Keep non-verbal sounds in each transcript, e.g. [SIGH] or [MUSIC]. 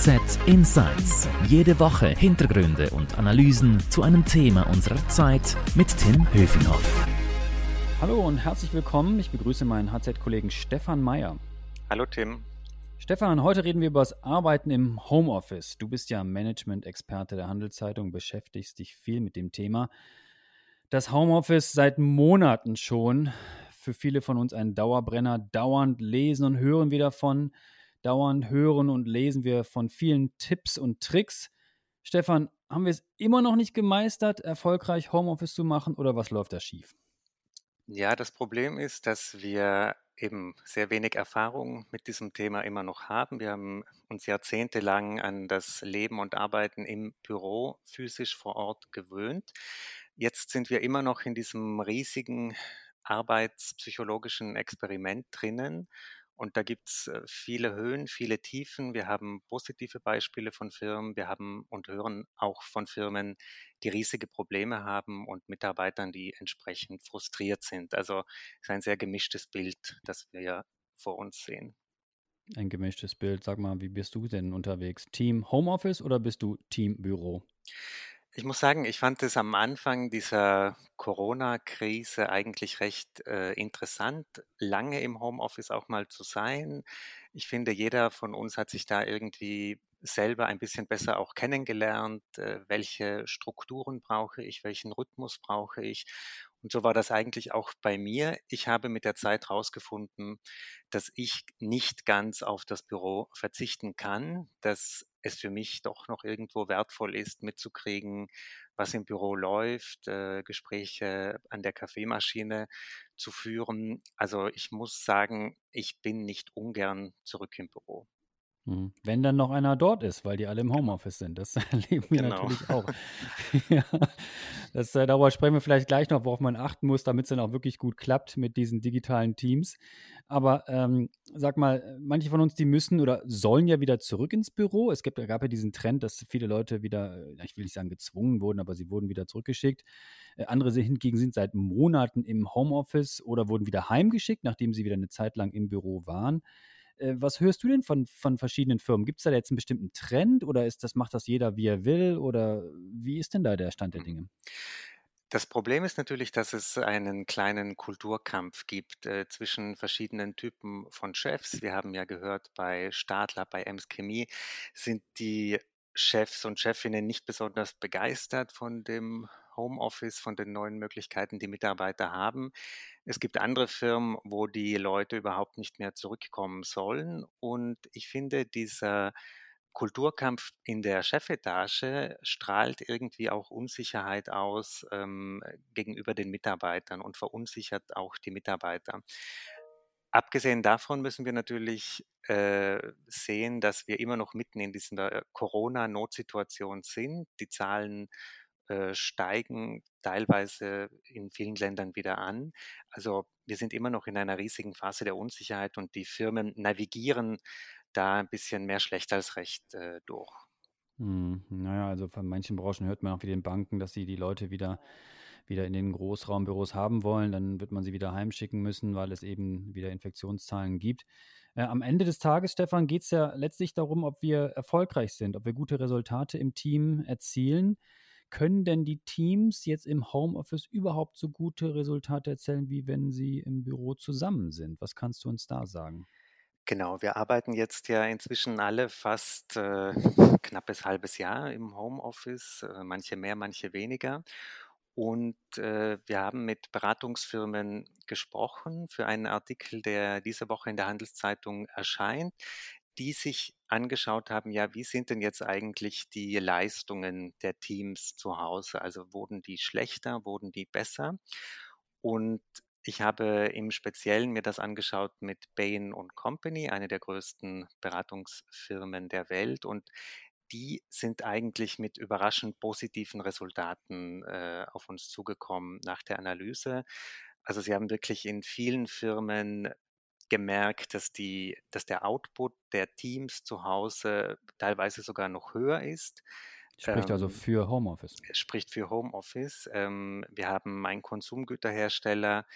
HZ Insights. Jede Woche Hintergründe und Analysen zu einem Thema unserer Zeit mit Tim Höfinghoff. Hallo und herzlich willkommen. Ich begrüße meinen HZ-Kollegen Stefan Meyer. Hallo Tim. Stefan, heute reden wir über das Arbeiten im Homeoffice. Du bist ja Management-Experte der Handelszeitung, beschäftigst dich viel mit dem Thema. Das Homeoffice seit Monaten schon. Für viele von uns ein Dauerbrenner. Dauernd lesen und hören wir davon. Dauernd hören und lesen wir von vielen Tipps und Tricks. Stefan, haben wir es immer noch nicht gemeistert, erfolgreich Homeoffice zu machen oder was läuft da schief? Ja, das Problem ist, dass wir eben sehr wenig Erfahrung mit diesem Thema immer noch haben. Wir haben uns jahrzehntelang an das Leben und Arbeiten im Büro physisch vor Ort gewöhnt. Jetzt sind wir immer noch in diesem riesigen arbeitspsychologischen Experiment drinnen und da gibt es äh, viele Höhen, viele Tiefen. Wir haben positive Beispiele von Firmen. Wir haben und hören auch von Firmen, die riesige Probleme haben und Mitarbeitern, die entsprechend frustriert sind. Also es ist ein sehr gemischtes Bild, das wir vor uns sehen. Ein gemischtes Bild. Sag mal, wie bist du denn unterwegs? Team Homeoffice oder bist du Team Büro? Ich muss sagen, ich fand es am Anfang dieser Corona-Krise eigentlich recht äh, interessant, lange im Homeoffice auch mal zu sein. Ich finde, jeder von uns hat sich da irgendwie selber ein bisschen besser auch kennengelernt, äh, welche Strukturen brauche ich, welchen Rhythmus brauche ich. Und so war das eigentlich auch bei mir. Ich habe mit der Zeit herausgefunden, dass ich nicht ganz auf das Büro verzichten kann, dass es für mich doch noch irgendwo wertvoll ist, mitzukriegen, was im Büro läuft, äh, Gespräche an der Kaffeemaschine zu führen. Also ich muss sagen, ich bin nicht ungern zurück im Büro. Mhm. Wenn dann noch einer dort ist, weil die alle im Homeoffice sind. Das [LAUGHS] erleben wir genau. natürlich auch. [LAUGHS] [LAUGHS] ja, das, äh, darüber sprechen wir vielleicht gleich noch, worauf man achten muss, damit es dann auch wirklich gut klappt mit diesen digitalen Teams. Aber ähm, sag mal, manche von uns, die müssen oder sollen ja wieder zurück ins Büro. Es gibt, gab ja diesen Trend, dass viele Leute wieder, ich will nicht sagen gezwungen wurden, aber sie wurden wieder zurückgeschickt. Äh, andere hingegen sind seit Monaten im Homeoffice oder wurden wieder heimgeschickt, nachdem sie wieder eine Zeit lang im Büro waren. Äh, was hörst du denn von, von verschiedenen Firmen? Gibt es da jetzt einen bestimmten Trend oder ist das, macht das jeder, wie er will? Oder wie ist denn da der Stand der hm. Dinge? Das Problem ist natürlich, dass es einen kleinen Kulturkampf gibt äh, zwischen verschiedenen Typen von Chefs. Wir haben ja gehört, bei Stadler, bei Ems Chemie sind die Chefs und Chefinnen nicht besonders begeistert von dem Homeoffice, von den neuen Möglichkeiten, die Mitarbeiter haben. Es gibt andere Firmen, wo die Leute überhaupt nicht mehr zurückkommen sollen. Und ich finde, dieser Kulturkampf in der Chefetage strahlt irgendwie auch Unsicherheit aus ähm, gegenüber den Mitarbeitern und verunsichert auch die Mitarbeiter. Abgesehen davon müssen wir natürlich äh, sehen, dass wir immer noch mitten in dieser Corona-Notsituation sind. Die Zahlen äh, steigen teilweise in vielen Ländern wieder an. Also wir sind immer noch in einer riesigen Phase der Unsicherheit und die Firmen navigieren da ein bisschen mehr schlecht als recht äh, durch. Hm, naja, also von manchen Branchen hört man auch wie den Banken, dass sie die Leute wieder, wieder in den Großraumbüros haben wollen. Dann wird man sie wieder heimschicken müssen, weil es eben wieder Infektionszahlen gibt. Äh, am Ende des Tages, Stefan, geht es ja letztlich darum, ob wir erfolgreich sind, ob wir gute Resultate im Team erzielen. Können denn die Teams jetzt im Homeoffice überhaupt so gute Resultate erzählen, wie wenn sie im Büro zusammen sind? Was kannst du uns da sagen? Genau, wir arbeiten jetzt ja inzwischen alle fast äh, [LAUGHS] knappes halbes Jahr im Homeoffice, äh, manche mehr, manche weniger. Und äh, wir haben mit Beratungsfirmen gesprochen für einen Artikel, der diese Woche in der Handelszeitung erscheint, die sich angeschaut haben, ja, wie sind denn jetzt eigentlich die Leistungen der Teams zu Hause? Also wurden die schlechter, wurden die besser? Und ich habe im Speziellen mir das angeschaut mit Bain Company, eine der größten Beratungsfirmen der Welt. Und die sind eigentlich mit überraschend positiven Resultaten äh, auf uns zugekommen nach der Analyse. Also sie haben wirklich in vielen Firmen gemerkt, dass, die, dass der Output der Teams zu Hause teilweise sogar noch höher ist. Spricht also ähm, für Homeoffice. Spricht für Homeoffice. Ähm, wir haben einen Konsumgüterhersteller,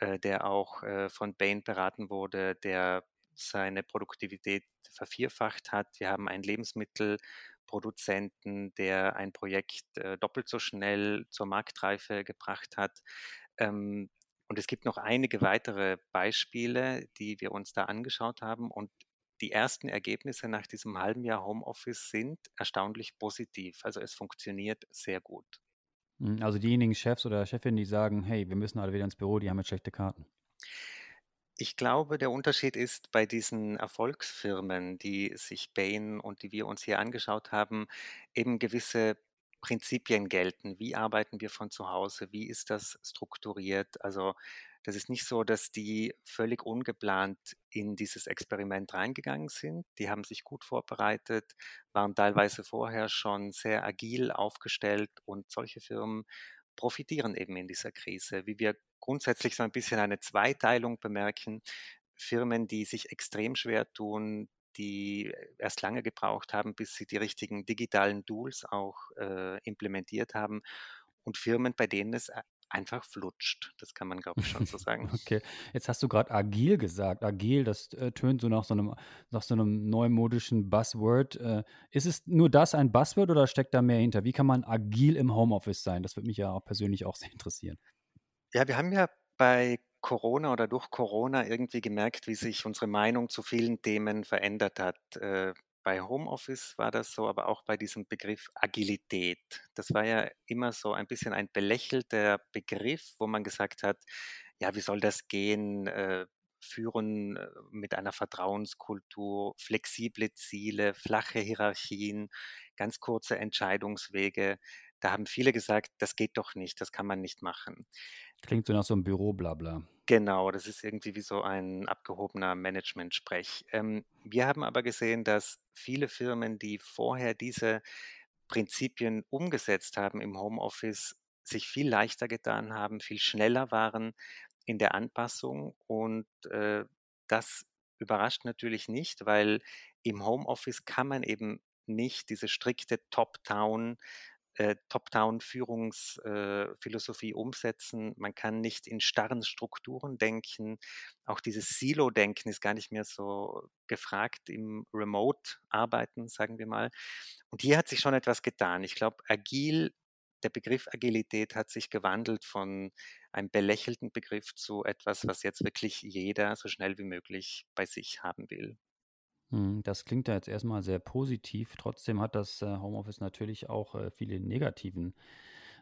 äh, der auch äh, von Bain beraten wurde, der seine Produktivität vervierfacht hat. Wir haben einen Lebensmittelproduzenten, der ein Projekt äh, doppelt so schnell zur Marktreife gebracht hat. Und es gibt noch einige weitere Beispiele, die wir uns da angeschaut haben. Und die ersten Ergebnisse nach diesem halben Jahr Homeoffice sind erstaunlich positiv. Also es funktioniert sehr gut. Hm, also diejenigen Chefs oder Chefinnen, die sagen, hey, wir müssen alle wieder ins Büro, die haben jetzt schlechte Karten. Ich glaube, der Unterschied ist bei diesen Erfolgsfirmen, die sich Bain und die wir uns hier angeschaut haben, eben gewisse Prinzipien gelten. Wie arbeiten wir von zu Hause? Wie ist das strukturiert? Also das ist nicht so, dass die völlig ungeplant in dieses Experiment reingegangen sind. Die haben sich gut vorbereitet, waren teilweise vorher schon sehr agil aufgestellt und solche Firmen profitieren eben in dieser Krise. Wie wir grundsätzlich so ein bisschen eine Zweiteilung bemerken. Firmen, die sich extrem schwer tun, die erst lange gebraucht haben, bis sie die richtigen digitalen Tools auch äh, implementiert haben und Firmen, bei denen es einfach flutscht. Das kann man, glaube ich, schon so [LAUGHS] sagen. okay, jetzt hast du gerade agil gesagt. Agil, das äh, tönt so nach so einem, nach so einem neumodischen Buzzword. Äh, ist es nur das ein Buzzword oder steckt da mehr hinter? Wie kann man agil im Homeoffice sein? Das würde mich ja auch persönlich auch sehr interessieren. Ja, wir haben ja bei Corona oder durch Corona irgendwie gemerkt, wie sich unsere Meinung zu vielen Themen verändert hat. Äh, bei Homeoffice war das so, aber auch bei diesem Begriff Agilität. Das war ja immer so ein bisschen ein belächelter Begriff, wo man gesagt hat, ja, wie soll das gehen? Äh, führen äh, mit einer Vertrauenskultur, flexible Ziele, flache Hierarchien, ganz kurze Entscheidungswege. Da haben viele gesagt, das geht doch nicht, das kann man nicht machen. Klingt so nach so einem Büro-Blabla. Genau, das ist irgendwie wie so ein abgehobener Management-Sprech. Ähm, wir haben aber gesehen, dass viele Firmen, die vorher diese Prinzipien umgesetzt haben im Homeoffice, sich viel leichter getan haben, viel schneller waren in der Anpassung. Und äh, das überrascht natürlich nicht, weil im Homeoffice kann man eben nicht diese strikte Top-Down äh, Top-Down-Führungsphilosophie äh, umsetzen. Man kann nicht in starren Strukturen denken. Auch dieses Silo-Denken ist gar nicht mehr so gefragt im Remote-Arbeiten, sagen wir mal. Und hier hat sich schon etwas getan. Ich glaube, agil, der Begriff Agilität hat sich gewandelt von einem belächelten Begriff zu etwas, was jetzt wirklich jeder so schnell wie möglich bei sich haben will. Hm, das klingt ja jetzt erstmal sehr positiv. Trotzdem hat das äh, Homeoffice natürlich auch äh, viele negativen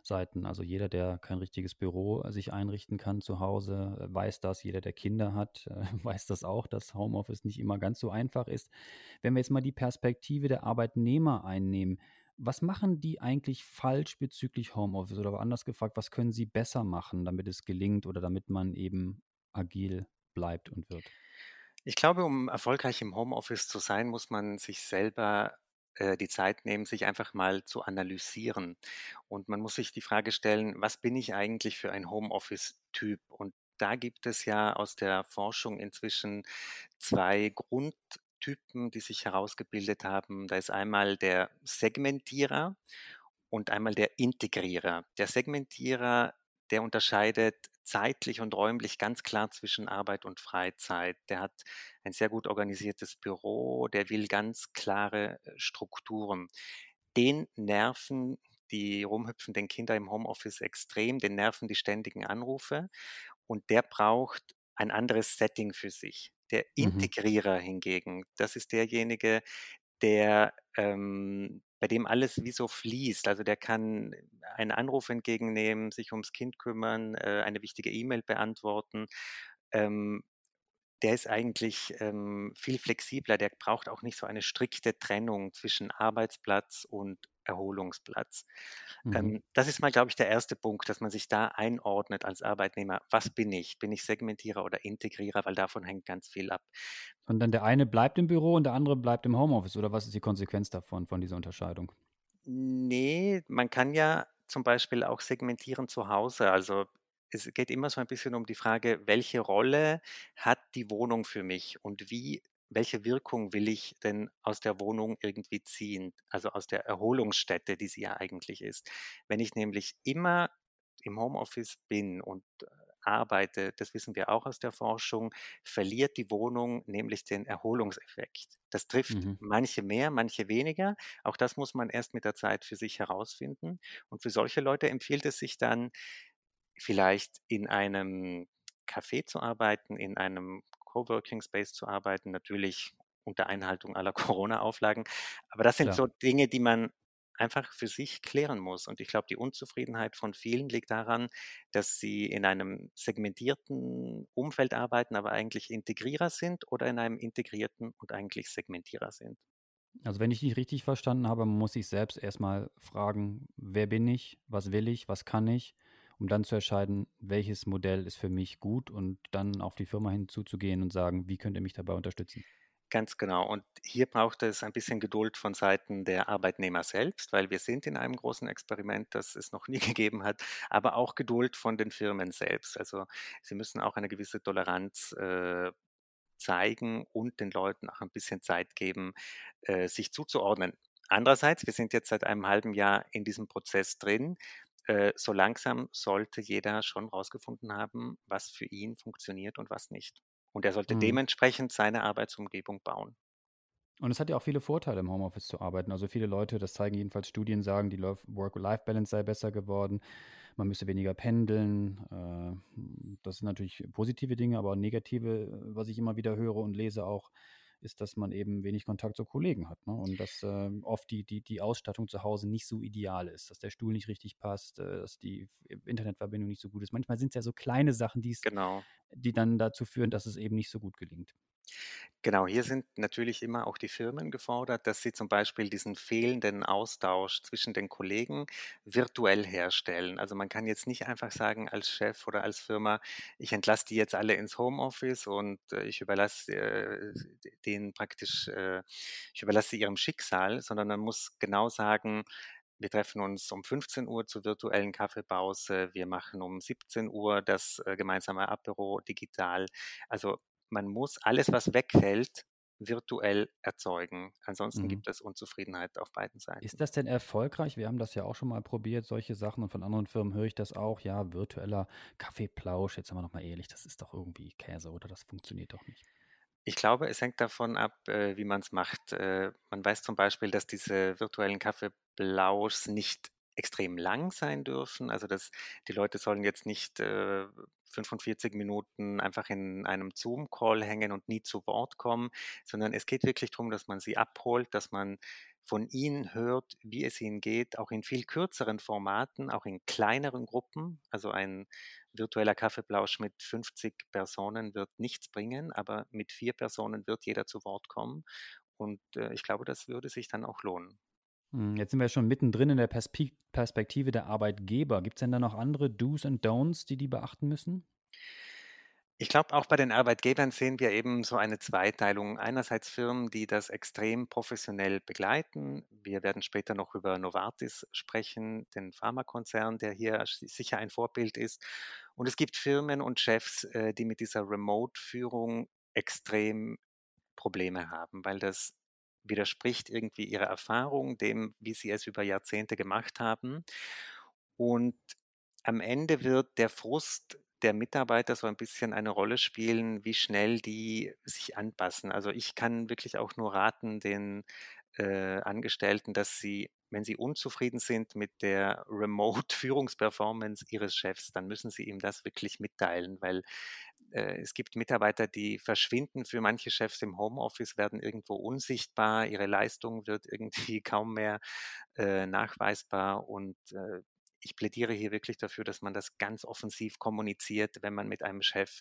Seiten. Also jeder, der kein richtiges Büro äh, sich einrichten kann zu Hause, weiß das. Jeder, der Kinder hat, [LAUGHS] weiß das auch, dass Homeoffice nicht immer ganz so einfach ist. Wenn wir jetzt mal die Perspektive der Arbeitnehmer einnehmen, was machen die eigentlich falsch bezüglich Homeoffice? Oder anders gefragt, was können sie besser machen, damit es gelingt oder damit man eben agil bleibt und wird? Ich glaube, um erfolgreich im Homeoffice zu sein, muss man sich selber äh, die Zeit nehmen, sich einfach mal zu analysieren. Und man muss sich die Frage stellen, was bin ich eigentlich für ein Homeoffice-Typ? Und da gibt es ja aus der Forschung inzwischen zwei Grundtypen, die sich herausgebildet haben. Da ist einmal der Segmentierer und einmal der Integrierer. Der Segmentierer, der unterscheidet zeitlich und räumlich ganz klar zwischen Arbeit und Freizeit. Der hat ein sehr gut organisiertes Büro, der will ganz klare äh, Strukturen. Den nerven die rumhüpfenden Kinder im Homeoffice extrem, den nerven die ständigen Anrufe und der braucht ein anderes Setting für sich. Der mhm. Integrierer mhm. hingegen, das ist derjenige, der ähm, bei dem alles wie so fließt. Also der kann einen Anruf entgegennehmen, sich ums Kind kümmern, äh, eine wichtige E-Mail beantworten. Ähm, der ist eigentlich ähm, viel flexibler. Der braucht auch nicht so eine strikte Trennung zwischen Arbeitsplatz und Erholungsplatz. Mhm. Ähm, das ist mal, glaube ich, der erste Punkt, dass man sich da einordnet als Arbeitnehmer. Was bin ich? Bin ich Segmentierer oder Integrierer? Weil davon hängt ganz viel ab. Und dann der eine bleibt im Büro und der andere bleibt im Homeoffice. Oder was ist die Konsequenz davon, von dieser Unterscheidung? Nee, man kann ja zum Beispiel auch segmentieren zu Hause. Also es geht immer so ein bisschen um die Frage, welche Rolle hat die Wohnung für mich und wie welche Wirkung will ich denn aus der Wohnung irgendwie ziehen, also aus der Erholungsstätte, die sie ja eigentlich ist. Wenn ich nämlich immer im Homeoffice bin und arbeitet, das wissen wir auch aus der Forschung, verliert die Wohnung nämlich den Erholungseffekt. Das trifft mhm. manche mehr, manche weniger. Auch das muss man erst mit der Zeit für sich herausfinden. Und für solche Leute empfiehlt es sich dann, vielleicht in einem Café zu arbeiten, in einem Coworking Space zu arbeiten, natürlich unter Einhaltung aller [LAUGHS] Corona-Auflagen. Aber das sind Klar. so Dinge, die man einfach für sich klären muss. Und ich glaube, die Unzufriedenheit von vielen liegt daran, dass sie in einem segmentierten Umfeld arbeiten, aber eigentlich Integrierer sind oder in einem integrierten und eigentlich Segmentierer sind. Also wenn ich dich richtig verstanden habe, muss ich selbst erstmal fragen, wer bin ich, was will ich, was kann ich, um dann zu entscheiden, welches Modell ist für mich gut und dann auf die Firma hinzuzugehen und sagen, wie könnt ihr mich dabei unterstützen? Ganz genau. Und hier braucht es ein bisschen Geduld von Seiten der Arbeitnehmer selbst, weil wir sind in einem großen Experiment, das es noch nie [LAUGHS] gegeben hat, aber auch Geduld von den Firmen selbst. Also sie müssen auch eine gewisse Toleranz äh, zeigen und den Leuten auch ein bisschen Zeit geben, äh, sich zuzuordnen. Andererseits, wir sind jetzt seit einem halben Jahr in diesem Prozess drin. Äh, so langsam sollte jeder schon rausgefunden haben, was für ihn funktioniert und was nicht. Und er sollte mhm. dementsprechend seine Arbeitsumgebung bauen. Und es hat ja auch viele Vorteile, im Homeoffice zu arbeiten. Also viele Leute, das zeigen jedenfalls Studien, sagen, die Work-Life-Balance sei besser geworden. Man müsse weniger pendeln. Äh, das sind natürlich positive Dinge, aber negative, was ich immer wieder höre und lese auch, ist, dass man eben wenig Kontakt zu Kollegen hat. Ne? Und dass äh, oft die, die, die Ausstattung zu Hause nicht so ideal ist, dass der Stuhl nicht richtig passt, äh, dass die Internetverbindung nicht so gut ist. Manchmal sind es ja so kleine Sachen, genau. die dann dazu führen, dass es eben nicht so gut gelingt. Genau, hier sind natürlich immer auch die Firmen gefordert, dass sie zum Beispiel diesen fehlenden Austausch zwischen den Kollegen virtuell herstellen. Also man kann jetzt nicht einfach sagen als Chef oder als Firma, ich entlasse die jetzt alle ins Homeoffice und äh, ich überlasse äh, denen praktisch, äh, ich überlasse sie ihrem Schicksal, sondern man muss genau sagen, wir treffen uns um 15 Uhr zur virtuellen Kaffeepause. Wir machen um 17 Uhr das äh, gemeinsame Apero digital. Also man muss alles, was wegfällt, virtuell erzeugen. Ansonsten mhm. gibt es Unzufriedenheit auf beiden Seiten. Ist das denn erfolgreich? Wir haben das ja auch schon mal probiert, solche Sachen. Und von anderen Firmen höre ich das auch. Ja, virtueller Kaffeeplausch. Jetzt sind wir nochmal ehrlich, das ist doch irgendwie Käse, oder? Das funktioniert doch nicht. Ich glaube, es hängt davon ab, äh, wie man es macht. Äh, man weiß zum Beispiel, dass diese virtuellen Kaffeeplauschs nicht extrem lang sein dürfen. Also dass die Leute sollen jetzt nicht äh, 45 Minuten einfach in einem Zoom-Call hängen und nie zu Wort kommen, sondern es geht wirklich darum, dass man sie abholt, dass man von ihnen hört, wie es ihnen geht, auch in viel kürzeren Formaten, auch in kleineren Gruppen. Also ein virtueller Kaffeeplausch mit 50 Personen wird nichts bringen, aber mit vier Personen wird jeder zu Wort kommen. Und äh, ich glaube, das würde sich dann auch lohnen. Hm, jetzt sind wir schon mittendrin in der Perspektive der Arbeitgeber. Gibt es denn da noch andere Do's und Don'ts, die die beachten müssen? Ich glaube, auch bei den Arbeitgebern sehen wir eben so eine Zweiteilung. Einerseits Firmen, die das extrem professionell begleiten. Wir werden später noch über Novartis sprechen, den Pharmakonzern, der hier sicher ein Vorbild ist. Und es gibt Firmen und Chefs, äh, die mit dieser Remote-Führung extrem Probleme haben, weil das widerspricht irgendwie ihrer Erfahrung, dem, wie sie es über Jahrzehnte gemacht haben. Und am Ende wird der Frust der Mitarbeiter so ein bisschen eine Rolle spielen, wie schnell die sich anpassen. Also ich kann wirklich auch nur raten den äh, Angestellten, dass sie, wenn sie unzufrieden sind mit der Remote-Führungsperformance ihres Chefs, dann müssen sie ihm das wirklich mitteilen, weil äh, es gibt Mitarbeiter, die verschwinden für manche Chefs im Homeoffice, werden irgendwo unsichtbar, ihre Leistung wird [LAUGHS] irgendwie kaum mehr äh, nachweisbar und äh, ich plädiere hier wirklich dafür, dass man das ganz offensiv kommuniziert, wenn man mit einem Chef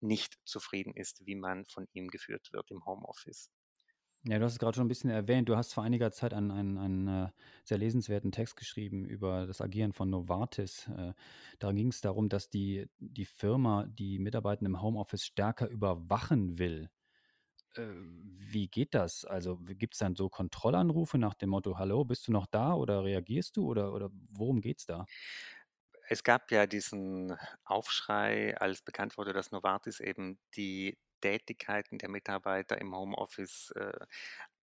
nicht zufrieden ist, wie man von ihm geführt wird im Homeoffice. Ja, du hast es gerade schon ein bisschen erwähnt. Du hast vor einiger Zeit einen, einen, einen äh, sehr lesenswerten Text geschrieben über das Agieren von Novartis. Äh, da ging es darum, dass die, die Firma die Mitarbeiter im Homeoffice stärker überwachen will. Äh, wie geht das? Also gibt es dann so Kontrollanrufe nach dem Motto, hallo, bist du noch da oder reagierst du oder, oder worum es da? Es gab ja diesen Aufschrei, als bekannt wurde, dass Novartis eben die Tätigkeiten der Mitarbeiter im Homeoffice äh,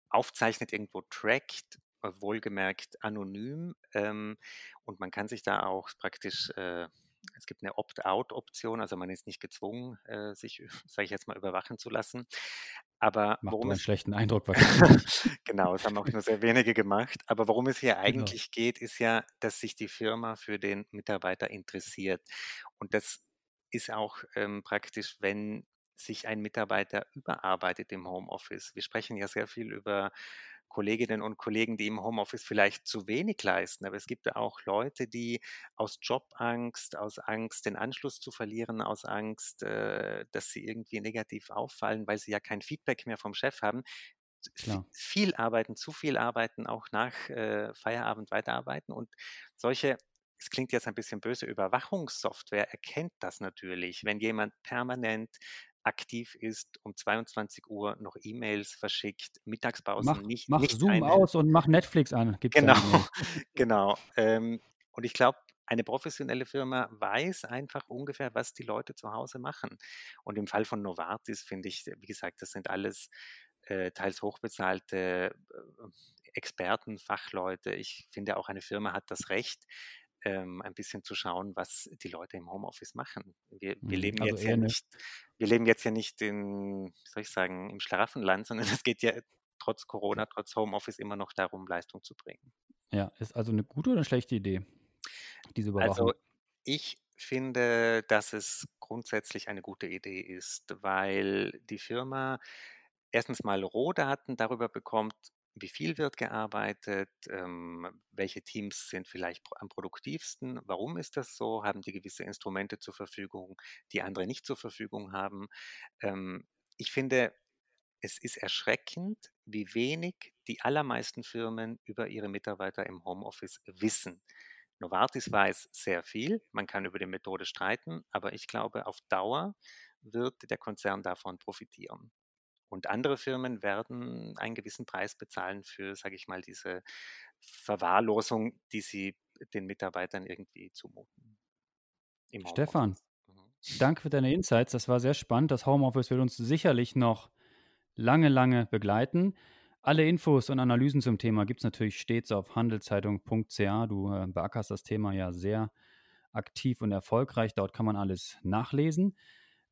aufzeichnet, irgendwo trackt, wohlgemerkt anonym. Ähm, und man kann sich da auch praktisch äh, es gibt eine Opt-out-Option, also man ist nicht gezwungen, äh, sich, [LAUGHS] sage ich jetzt mal, überwachen zu lassen. Aber Macht worum einen es schlechten Eindruck [LAUGHS] genau, das haben auch nur sehr wenige gemacht. Aber worum es hier Genau. eigentlich geht, ist ja, dass sich die Firma für den Mitarbeiter interessiert. Und das ist auch ähm, praktisch, wenn sich ein Mitarbeiter überarbeitet im Homeoffice. Wir sprechen ja sehr viel über Kolleginnen und Kollegen, die im Homeoffice vielleicht zu wenig leisten. Aber es gibt ja auch Leute, die aus Jobangst, aus Angst, den Anschluss zu verlieren, aus Angst, äh, dass sie irgendwie negativ auffallen, weil sie ja kein Feedback mehr vom Chef haben, Klar. viel arbeiten, zu viel arbeiten, auch nach äh, Feierabend weiterarbeiten. Und solche es klingt jetzt ein bisschen böse, Überwachungssoftware erkennt das natürlich. Wenn jemand permanent aktiv ist, um 22 Uhr noch E-Mails verschickt, Mittagspausen Mach, nicht, mach nicht Zoom einhält. aus und mach Netflix an. Gibt's Genau, [LAUGHS] genau. Ähm, und ich glaube, eine professionelle Firma weiß einfach ungefähr, was die Leute zu Hause machen. Und im Fall von Novartis finde ich, wie gesagt, das sind alles äh, teils hochbezahlte äh, Experten, Fachleute. Ich finde auch eine Firma hat das Recht, ähm, ein bisschen zu schauen, was die Leute im Homeoffice machen. Wir, wir Mhm. leben Also jetzt ja nicht, wir leben jetzt ja nicht in, wie soll ich sagen, im Schlaraffenland, [LAUGHS] sondern es geht ja trotz Corona, trotz Homeoffice immer noch darum, Leistung zu bringen. ja, ist also eine gute oder eine schlechte Idee, diese Also Überwachung? ich finde, dass es grundsätzlich eine gute Idee ist, weil die Firma erstens mal Rohdaten darüber bekommt, wie viel wird gearbeitet, ähm, welche Teams sind vielleicht am produktivsten, warum ist das so, haben die gewisse Instrumente zur Verfügung, die andere nicht zur Verfügung haben. Ähm, ich finde, es ist erschreckend, wie wenig die allermeisten Firmen über ihre Mitarbeiter im Homeoffice wissen. Novartis weiß sehr viel, man kann über die Methode streiten, aber ich glaube, auf Dauer wird der Konzern davon profitieren. Und andere Firmen werden einen gewissen Preis bezahlen für, sage ich mal, diese Verwahrlosung, die sie den Mitarbeitern irgendwie zumuten Stefan. Mhm. danke für deine Insights. Das war sehr spannend. Das Homeoffice wird uns sicherlich noch lange, lange begleiten. Alle Infos und Analysen zum Thema gibt es natürlich stets auf handelszeitung.ca. Du äh, beackerst das Thema ja sehr aktiv und erfolgreich. Dort kann man alles nachlesen.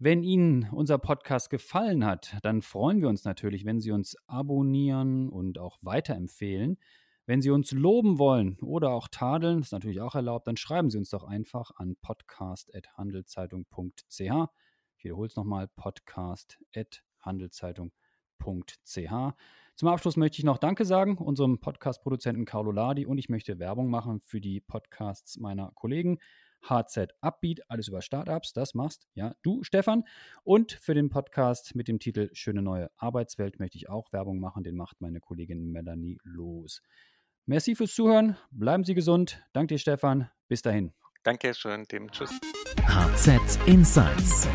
Wenn Ihnen unser Podcast gefallen hat, dann freuen wir uns natürlich, wenn Sie uns abonnieren und auch weiterempfehlen. Wenn Sie uns loben wollen oder auch tadeln, ist natürlich auch erlaubt, dann schreiben Sie uns doch einfach an podcast.handelszeitung.ch. Ich wiederhole es nochmal, podcast.handelszeitung.ch. Zum Abschluss möchte ich noch Danke sagen unserem Podcast-Produzenten Carlo Ladi und ich möchte Werbung machen für die Podcasts meiner Kollegen. HZ Upbeat, alles über Startups, das machst ja du, Stefan. Und für den Podcast mit dem Titel Schöne neue Arbeitswelt möchte ich auch Werbung machen, den macht meine Kollegin Melanie Los. Merci fürs Zuhören, bleiben Sie gesund. Danke dir, Stefan. Bis dahin. Danke schön, Tim. Tschüss. HZ Insights.